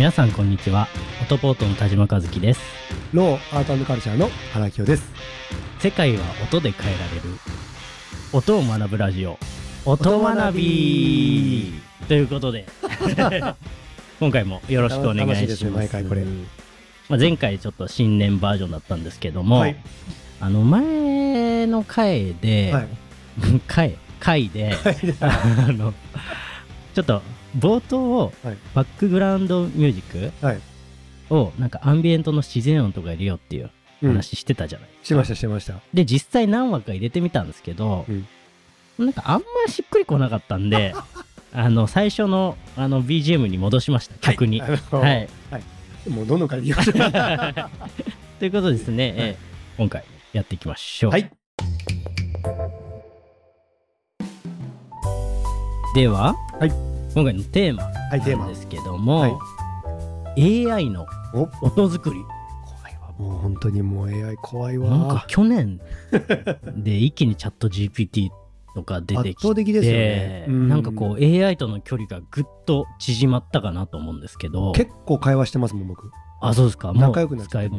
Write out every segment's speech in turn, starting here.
皆さんこんにちは。オトポートの田島和樹です。ローアートカルチャーの原清です。世界は音で変えられる。音を学ぶラジオ。音学び。ということで。今回もよろしくお願いします。ね毎回これ。まあ、前回ちょっと新年バージョンだったんですけども、はい。あの前の回で、はい。回回で。あのちょっと冒頭をはいバックグラウンドミュージックはい。をなんかアンビエントの自然音とか入れようっていううん。話してたじゃない、してました、してました。で実際何話か入れてみたんですけど、うんなんかあんましっくりこなかったんで あの最初のあの BGM に戻しました曲に。あはのい、もうどんどん変えていきましょう。ということですね、えー今回やっていきましょう。はい。では、はい今回のテーマはい、テーマなんで。すけども、はい AI のお音作り怖いわ。もう本当にもう AI 怖いわ。なんか去年で一気にチャット GPT とか出て圧きて倒的ですよね。うなんかこう AI との距離がぐっと縮まったかなと思うんですけど結構会話してますもん、僕。あそうですかもう仲良くなって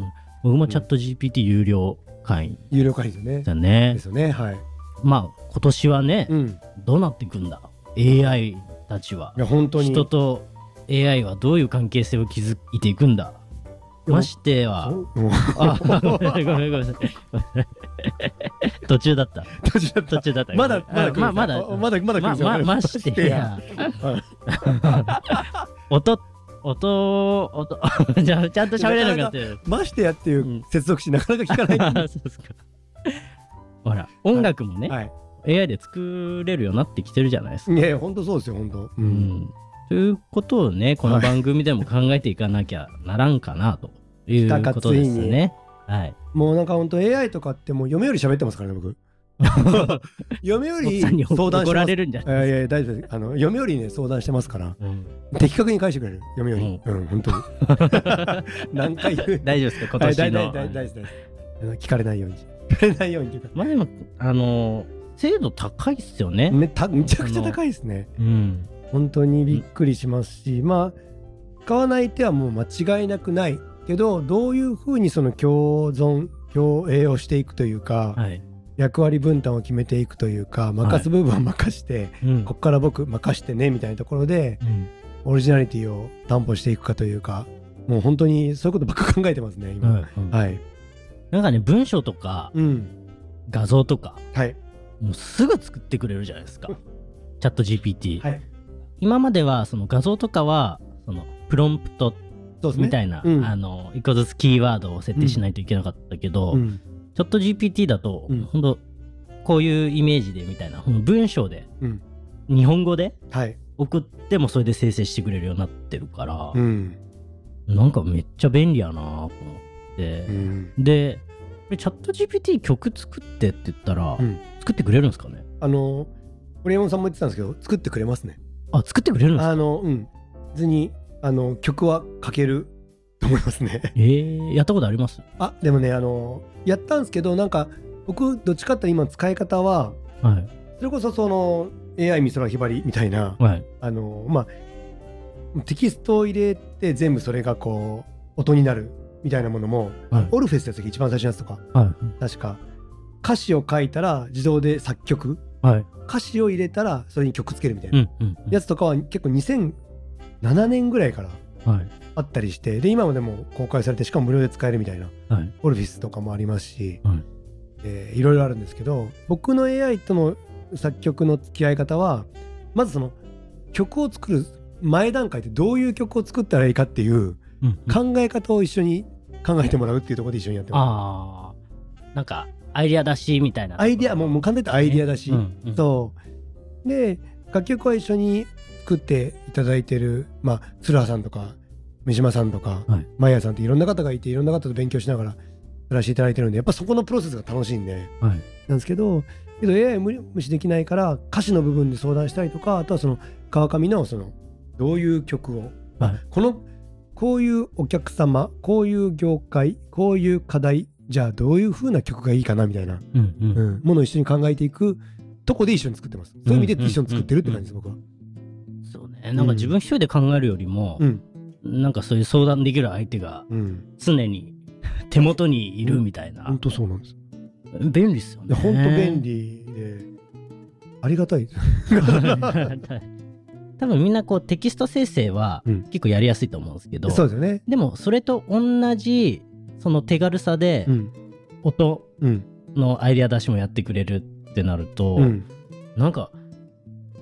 僕もチャット GPT 有料会員有料会員ですよね。だねですよね。はい。まあ今年はね、うん。どうなっていくんだ？AI たちは。いや、本当に。人と AI はどういう関係性を築いていくんだ？ましては。あごめんごめんごめん途中だった。途中だった。途中だった。まだ、まだままだあまだ、まだままましてや。音音音 じゃあちゃんと喋れるのかってましてやっていううん接続詞なかなか聞かない。そうですか。ほら音楽もね、はい。AI で作れるようになってきてるじゃないですか、いやいや、本当そうですよ、本当。う。うんん、ということをねこの番組でも考えていかなきゃならんかなということですねはいもうなんか本当 AI とかってもう嫁より喋ってますからね、僕。嫁より相談してます。れるんじゃいないやいや、大丈夫です。あの、嫁よりね、相談してますから、うん的確に返してくれる、嫁より。うん、本当に。何回言う。大丈夫ですか今年の大丈夫です。聞かれないように。聞かれないようにというか。まあでもあの精度高いっすよねめためちゃくちゃ高いですね。うん本当にびっくりしますし、まあ、使わない手はもう間違いなくないけど、どういうふうにその共存、共栄をしていくというか、はい、役割分担を決めていくというか、任す部分は任して、うんこっから僕任してねみたいなところで、うんオリジナリティを担保していくかというか、もう本当にそういうことばっか考えてますね、今。はいうんはい。なんかね文章とかうん。画像とかはい。もうすぐ作ってくれるじゃないですか チャット GPT、はい。今まではその画像とかはそのプロンプト。みたいな、うんあの一個ずつキーワードを設定しないといけなかったけど、うん。チャット GPT だと、うんほんとこういうイメージでみたいな文章でうん。日本語ではい。送ってもそれで生成してくれるようになってるから、うん。なんかめっちゃ便利やなと思ってう、ん。でチャット GPT 曲作ってって言ったら、うん作ってくれるんですかね？あの、堀山さんも言ってたんですけど、作ってくれますね。あ作ってくれるんですか？あの、うん。別に、あの、曲は書けると思いますね。えー、やったことあります？あ、でもね、あの、やったんですけど、なんか、僕、どっちかって今使い方は、はいそれこそその、AI 美空ひばりみたいな、はいあの、まあ、テキストを入れて全部それがこう、音になるみたいなものも、はい。オルフェスってやつが一番最初のやつとか、はい。確か、歌詞を書いたら自動で作曲、はい。歌詞を入れたらそれに曲つけるみたいなやつとかは結構2007年ぐらいからはい。あったりして、で、今もでも公開されて、しかも無料で使えるみたいな、はい。オルフィスとかもありますし、はい。えーいろいろあるんですけど、僕の AI との作曲の付き合い方は、まずその曲を作る前段階でどういう曲を作ったらいいかっていう考え方を一緒に考えてもらうっていうところで一緒にやってまああなんかアイディア出しみたいなす。アイディア、もうもう簡単にアイディアだし、うんうん。そう。で、楽曲は一緒に作っていただいてる、まあ、鶴葉さんとか、三島さんとか、はい。マイヤーさんっていろんな方がいて、いろんな方と勉強しながらやらせていただいてるんで、やっぱそこのプロセスが楽しいんで、はい。なんですけど、けど AI 無無視できないから、歌詞の部分で相談したりとか、あとはその川上のその、どういう曲を、まあはい。この、こういうお客様、こういう業界、こういう課題、じゃあどういう風な曲がいいかなみたいな、うんうんうん、ものを一緒に考えていくとこで一緒に作ってます。そういう意味で一緒に作ってるって感じです、僕は。そうねなんか自分一人で考えるよりも、うん。なんかそういう相談できる相手がうん常に手元にいるみたいな本。当そうなんです便利ですよね。で本当便利でありがたいです 多分みんなこうテキスト生成はうん。結構やりやすいと思うんですけど、そうですよね。でもそれと同じその手軽さでうん。音うん。のアイデア出しもやってくれるってなると、うん。なんか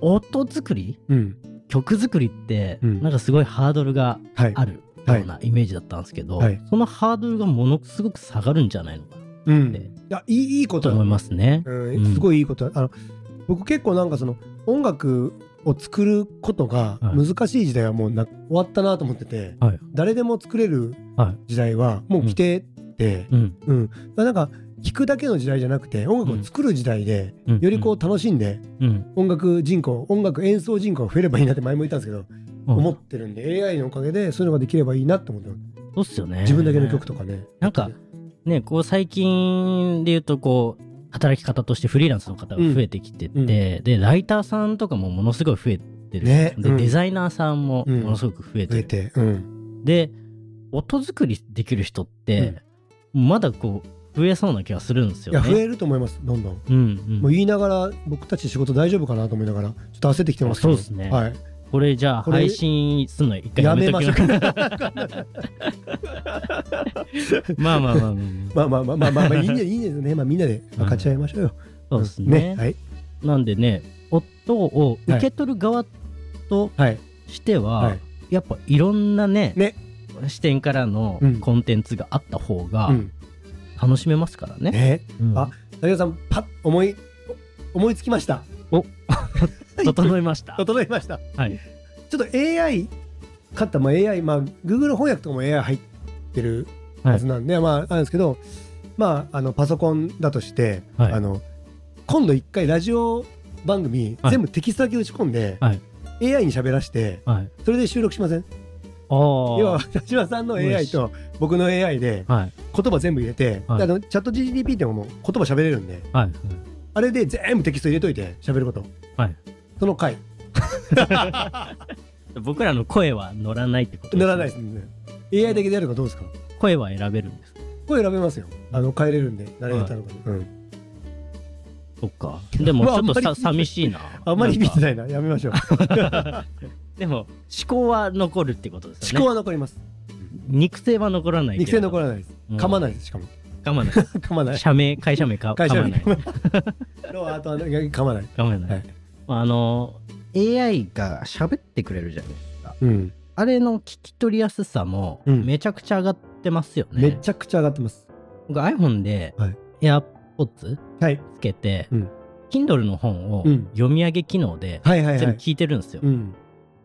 音作りうん。曲作りってうん。なんかすごいハードルがはい。あるようなイメージだったんですけど、はい。そのハードルがものすごく下がるんじゃないのかうん。でいやいいいいこと思います。ね。ううん。ん、すごいいいことあの僕結構なんかその音楽を作ることがはい。難しい時代はもうな終わったなと思ってて、はい。誰でも作れるはい。時代はもう来てて、うん。うん。なんか聴くだけの時代じゃなくて音楽を作る時代で、うん。よりこう楽しんでうん。音楽人口音楽演奏人口が増えればいいなって前も言ったんですけど、うん。思ってるんで AI のおかげでそういうのができればいいなって思ってます。そうっすよね。自分だけの曲とかね。なんかね、こう最近で言うとこう働き方としてフリーランスの方が増えてきてて、うん。でライターさんとかもものすごい増えてる、で、ね。うん。デザイナーさんもうん。ものすごく増えてる、うん、で音作りできる人って、まだこう増えそうな気がするんですいやよね。増えると思います。どんどん。うんうん。もう言いながら僕たち仕事大丈夫かなと思いながらちょっと焦ってきてますけど。あそうですね。はい、これじゃあ配信すんの一回ややめまましょうまあまあまあまあまあまあまあまあまあまあまあいいんでいいんですねまあみんなで分かち合いましょうよ、そうですねはいなんでね音を受け取る側とはいしては、はいやっぱいろんなねね視点からのうんコンテンツがあった方がうん楽しめますからね。ねうんあ武田さんパッ思い思いつきました整いました。整いましたはい。ちょっと AI 買ったまあ AI まあ Google 翻訳とかも AI 入ってるはずなんで、まああるんですけどまああのパソコンだとして、はいあの今度一回ラジオ番組、はい全部テキストだけ打ち込んで、はい AI に喋らしてはい。それで収録しません？あ要はあ。田島さんのよ AI しと僕の AI ではい。言葉全部入れて、はいであのチャット GDP ってのももう言葉喋れるんではい。あれで全部テキスト入れといて喋ることはい。その回。僕らの声は乗らないってことならないですね。AI だけでやるのかどうですか？声は選べるんですか？声選べますよ。あの変えれるんで誰が歌うのか、うん、そっか。でも ちょっとさ寂しいな。あんまり響いてい。ないな。やめましょう。でも思考は残るってことですよね。思考は残ります。肉声は残らないけ肉。声残らないです。うん。噛まないですしかも。噛まない。噛まない。社名、会社名か会社に噛まない。のあとは噛まない。噛まない。はいあの、AI が喋ってくれるじゃないですか。うん。あれの聞き取りやすさもうん。めちゃくちゃ上がってますよね。めちゃくちゃ上がってます。僕 iPhone ではい。AirPods はい。つけて、うん。Kindle の本をうん。読み上げ機能ではいはいはい。全部聞いてるんですよ。うん。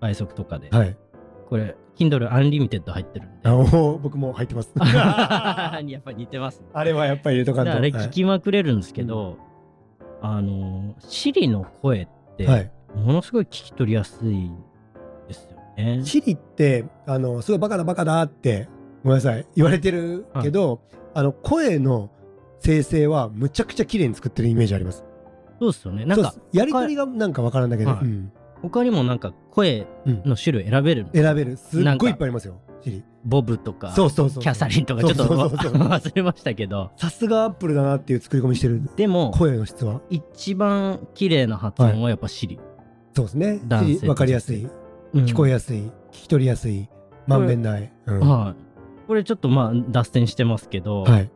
倍速とかで。はい。これ、Kindle Unlimited 入ってるんで。僕も入ってます。やっぱ似てます。ね。あれはやっぱり入れとかんと。あれはい聞きまくれるんですけど、あの、Siri の声って、はいものすごい聞き取りやすいですよね。シリってあのすごいバカだバカだってごめんなさい言われてるけど、あの声の生成はむちゃくちゃ綺麗に作ってるイメージあります。そうですよね。なんかやりとりがなんかわからんだけど、はいうん他にもなんか声の種類選べるんですよ選べるすっごいいっぱいありますよ。シリ。ボブとか、そうそうそう。キャサリンとかちょっと 忘れましたけど、さすがアップルだなっていう作り込みしてるでも、声の質は。一番綺麗な発音はやっぱ Siri。そうですね。シリわかりやすい、うん聞こえやすい、聞き取りやすい、まんべんない。うんはい。これちょっとまあ脱線してますけど、はい。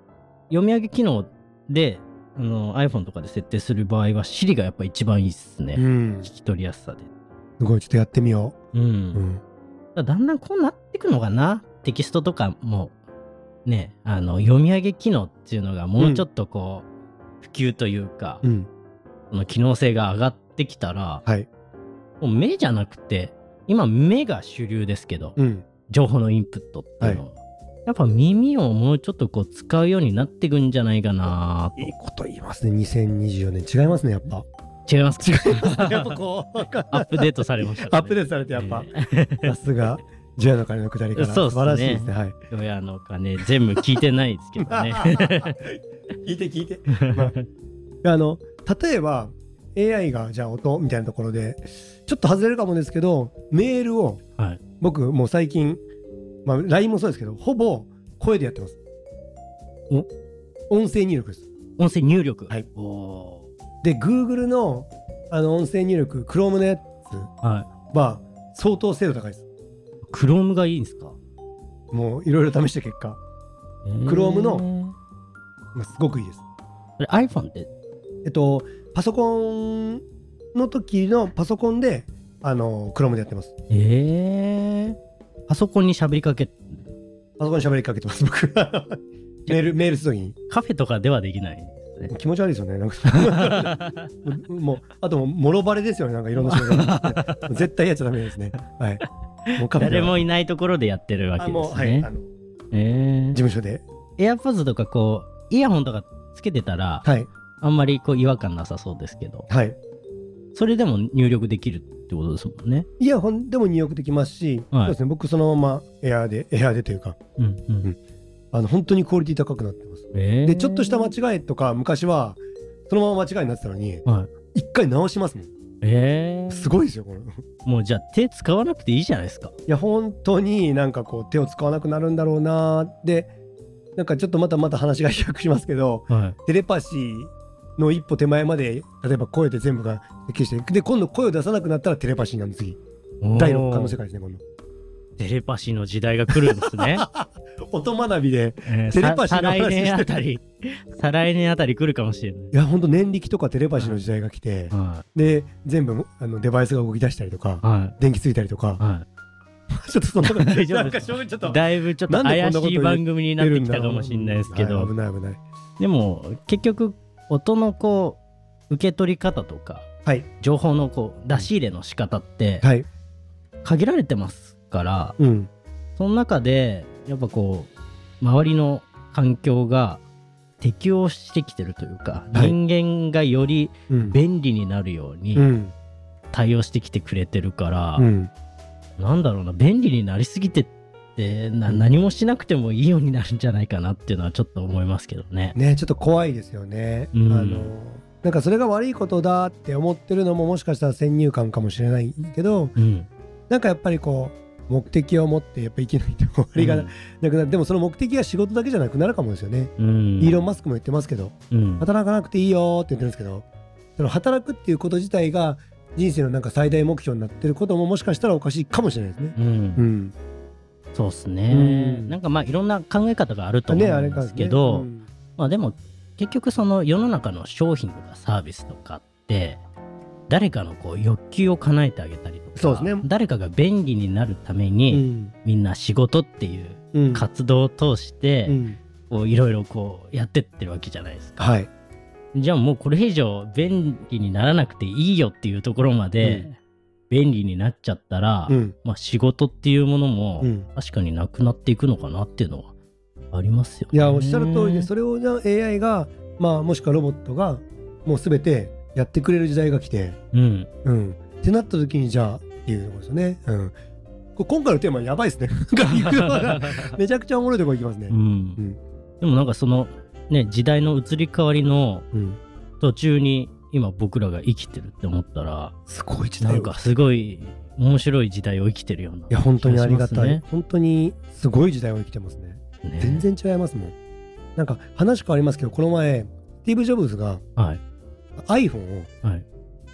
読み上げ機能であの iPhone とかで設定する場合は Siri がやっぱ一番いいっすね。うん。聞き取りやすさで。すごい、ちょっとやってみようん。う。うん。だだんだんこうなってくのかな？テキストとかもねあの読み上げ機能っていうのがもうちょっとこう、普及というか、うん。その機能性が上がってきたらはい。もう目じゃなくて今目が主流ですけど、うん。情報のインプットっていうのは、やっぱ耳をもうちょっとこう使うようになっていくんじゃないかないいこと言いますね。2024年。違いますね、やっぱ。と違いますかやっぱこう、アップデートされました、ね、アップデートされてやっぱ、さすが、ジュアの鐘の下りから。ね。素晴らしいですね。はい。親の金全部聞いてないですけどね。聞いて聞いて。まあ、あの、例えば、AI がじゃあ音みたいなところで、ちょっと外れるかもですけど、メールを、はい。僕もう最近、まあ LINE もそうですけどほぼ声でやってます。音声入力です。音声入力。はい。おで Google のあの音声入力 Chrome のやつーは相当精度高いです。クロームがいいんですか？もういろいろ試した結果、Chrome のまあ、すごくいいです。これ iPhone ってえっとパソコンの時のパソコンであの Chrome でやってます。えー、パソコンに喋りかけパソコンに喋りかけてます僕。メールメールする時に。カフェとかではできない？ですね。気持ち悪いですよね。なんか。もうあともろバレですよね。なんかいろんな仕事が 絶対やっちゃダメですね。はい。も誰もいないところでやってるわけですね。はい。え事務所で。ー、AirPods とかこうイヤホンとかつけてたら、はい。あんまりこう違和感なさそうですけど。はい。それでも入力できるってことですもんね。イヤホンでも入力できますし、はい。そうですね。僕そのままエアーでエアーでというか。うん。うんあの本当にクオリティ高くなってます。えー。でちょっとした間違いとか昔はそのまま間違いになってたのにはい。一回直しますもん。えー、すごいですよこれ。いもうじゃあ手使わなくていいじゃないですか。や本当になんかこう手を使わなくなるんだろうなーでなんかちょっとまたまた話が飛躍しますけどはテレパシーの一歩手前まで例えば声で全部が適してで今度声を出さなくなったらテレパシーなんです次い。第六感の世界。界ですね今度テレパシーの時代が来るんですね。音学びでえーテレパシーの話さ再来年あたり、再来年あたり来るかもしれない。いや本当念力とかテレパシーの時代が来てはで全部あのデバイスが動き出したりとかい。は電気ついたりとか。い。は ちょっとそんなこと 大丈夫なんかちょっとい。だいぶちょっと怪しい番組になってきたかもしれないですけど、はい危ない危ない。でも結局音のこう受け取り方とかはい。情報のこう出し入れの仕方ってはい。限られてますから、うん。その中でやっぱこう周りの環境が適応してきてるというか、はい。人間がよりうん。便利になるよううにん。対応してきてくれてるから、うん。なんだろうな便利になりすぎてってなうん。何もしなくてもいいようになるんじゃないかなっていうのはちょっと思いますけどね。ねちょっと怖いですよね、うん。あのなんかそれが悪いことだって思ってるのももしかしたら先入観かもしれないけどうん、なんかやっぱりこう目的を持ってやっぱ生きないと終わりがなくなる、でもその目的が仕事だけじゃなくなるかもですよね、うん、イーロン・マスクも言ってますけど。うん、働かなくていいよって言ってるんですけど。その働くっていうこと自体が人生のなんか最大目標になってることももしかしたらおかしいかもしれないですね。うん。うん、そうっすね、うん。なんかまあいろんな考え方があると思うんですれかねけど、うん。まあでも結局その世の中の商品とかサービスとかって誰かのこう欲求を叶えてあげたりとかそうですね。誰かが便利になるために、みんな仕事っていううん。活動を通して、うん。こういろいろこうやってってるわけじゃないですか。はい。じゃあもうこれ以上便利にならなくていいよっていうところまで、うん。便利になっちゃったら、うん。まあ仕事っていうものもうん。確かになくなっていくのかなっていうのはありますよね。いやおっしゃる通りでそれをじゃあ AI がまあもしくはロボットがもうすべてやってくれる時代が来てうん。うん。ってなった時にじゃあいうところですよね。うん。こ今回のテーマやばいですね。めちゃくちゃおもろいとこ行きますね。う。ん。でもなんかそのね時代の移り変わりのうん。途中に今僕らが生きてるって思ったらすごい時代を。なんかすごい面白い時代を生きてるような。いや本当にありがたい、本当にすごい時代を生きてますね。ね。全然違いますもん。なんか話変わりますけどこの前スティーブ・ジョブズがはい。iPhone をはい。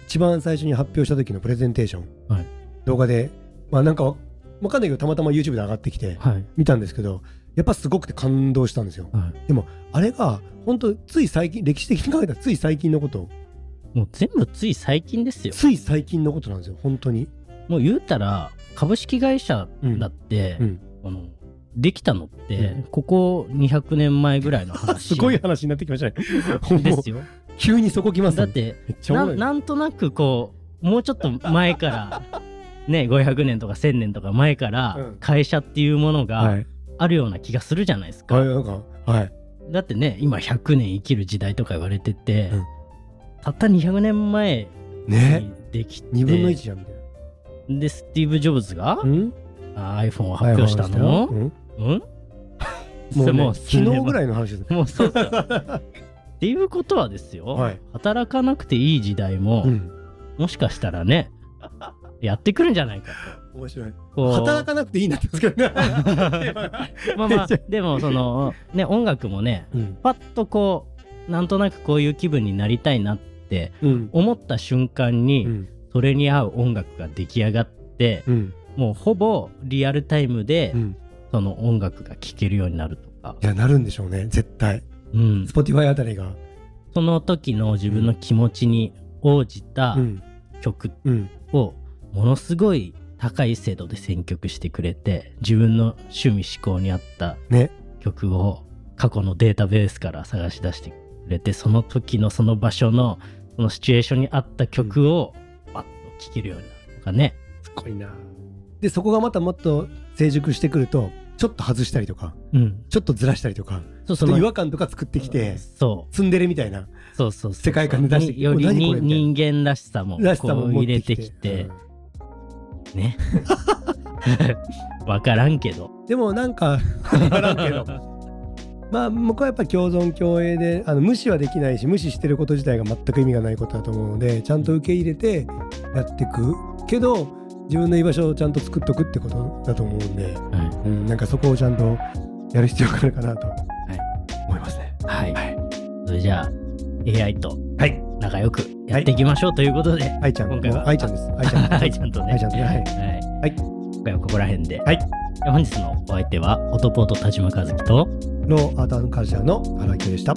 一番最初に発表した時のプレゼンテーション、はい動画でまあなんかわわかんないけどたまたま YouTube で上がってきてはい。見たんですけどやっぱすごくて感動したんですよ。はい。でもあれが本当つい最近歴史的に考えたらつい最近のこと。もう全部つい最近ですよ。つい最近のことなんですよ本当に。もう言うたら株式会社だって、うん。あのできたのって、うん。ここ200年前ぐらいの話すごい話になってきましたね。ですよ。急にそこ来ますね。だってなんとなくこうもうちょっと前からね500年とか1000年とか前からうん。会社っていうものはがい。あるような気がするじゃないですか。はいなんかはい。だってね今100年生きる時代とか言われてて、うん。たった200年前ね。にできて、2分の1じゃんみたいでスティーブ・ジョブズが、なうん？あ iPhone を発表したの、うん。うん？もう, ね、もう昨日ぐらいいの話です。もうそうか っていうことはですよ、はい。働かなくていい時代も、うん。もしかしたらねやってくるんじゃないか面白い。働かなくていいなってますけどね。まあまあ でもそのね音楽もねうん。パッとこうなんとなくこういう気分になりたいなってうん。思った瞬間うにん。それに合う音楽が出来上がってうん。もうほぼリアルタイムでうん。その音楽が聴けるようになるとか、いやなるんでしょうね絶対。うん、Spotify あたりが。その時の自分の気持ちに応じたうん。曲うん。をものすごい高い精度で選曲してくれて自分の趣味思考に合ったね。曲を過去のデータベースから探し出してくれてその時のその場所のそのシチュエーションに合った曲をパッと聴けるようになるとかね。すごいな。でそこがまたもっと成熟してくるとちょっと外したりとかうん。ちょっとずらしたりとかそうちょっと違和感とか作ってきてそう。ツンデレみたいなそうそうそう世界観で出してより人間らしさもらしさも入れてきててきね。わからんけど。でもなんか分からんけどまあ僕はやっぱり共存共栄であの無視はできないし無視してること自体が全く意味がないことだと思うのでちゃんと受け入れてやっていくけど自分の居場所をちゃんと作っとくってことだと思うんで、はうん、なんかそこをちゃんとやる必要があるかなとい思いますね。い。はい。はい、それじゃあ AI とはい、仲良くやっていきましょうということで、愛ちゃん、今回は愛ちゃんです。愛ちゃん。愛ちゃんとね。愛ちゃんとねはいはい。はい今回はここら辺で。はい本日のお相手は、オトポート田島和樹と、ローアートカルチャーの荒井清でした。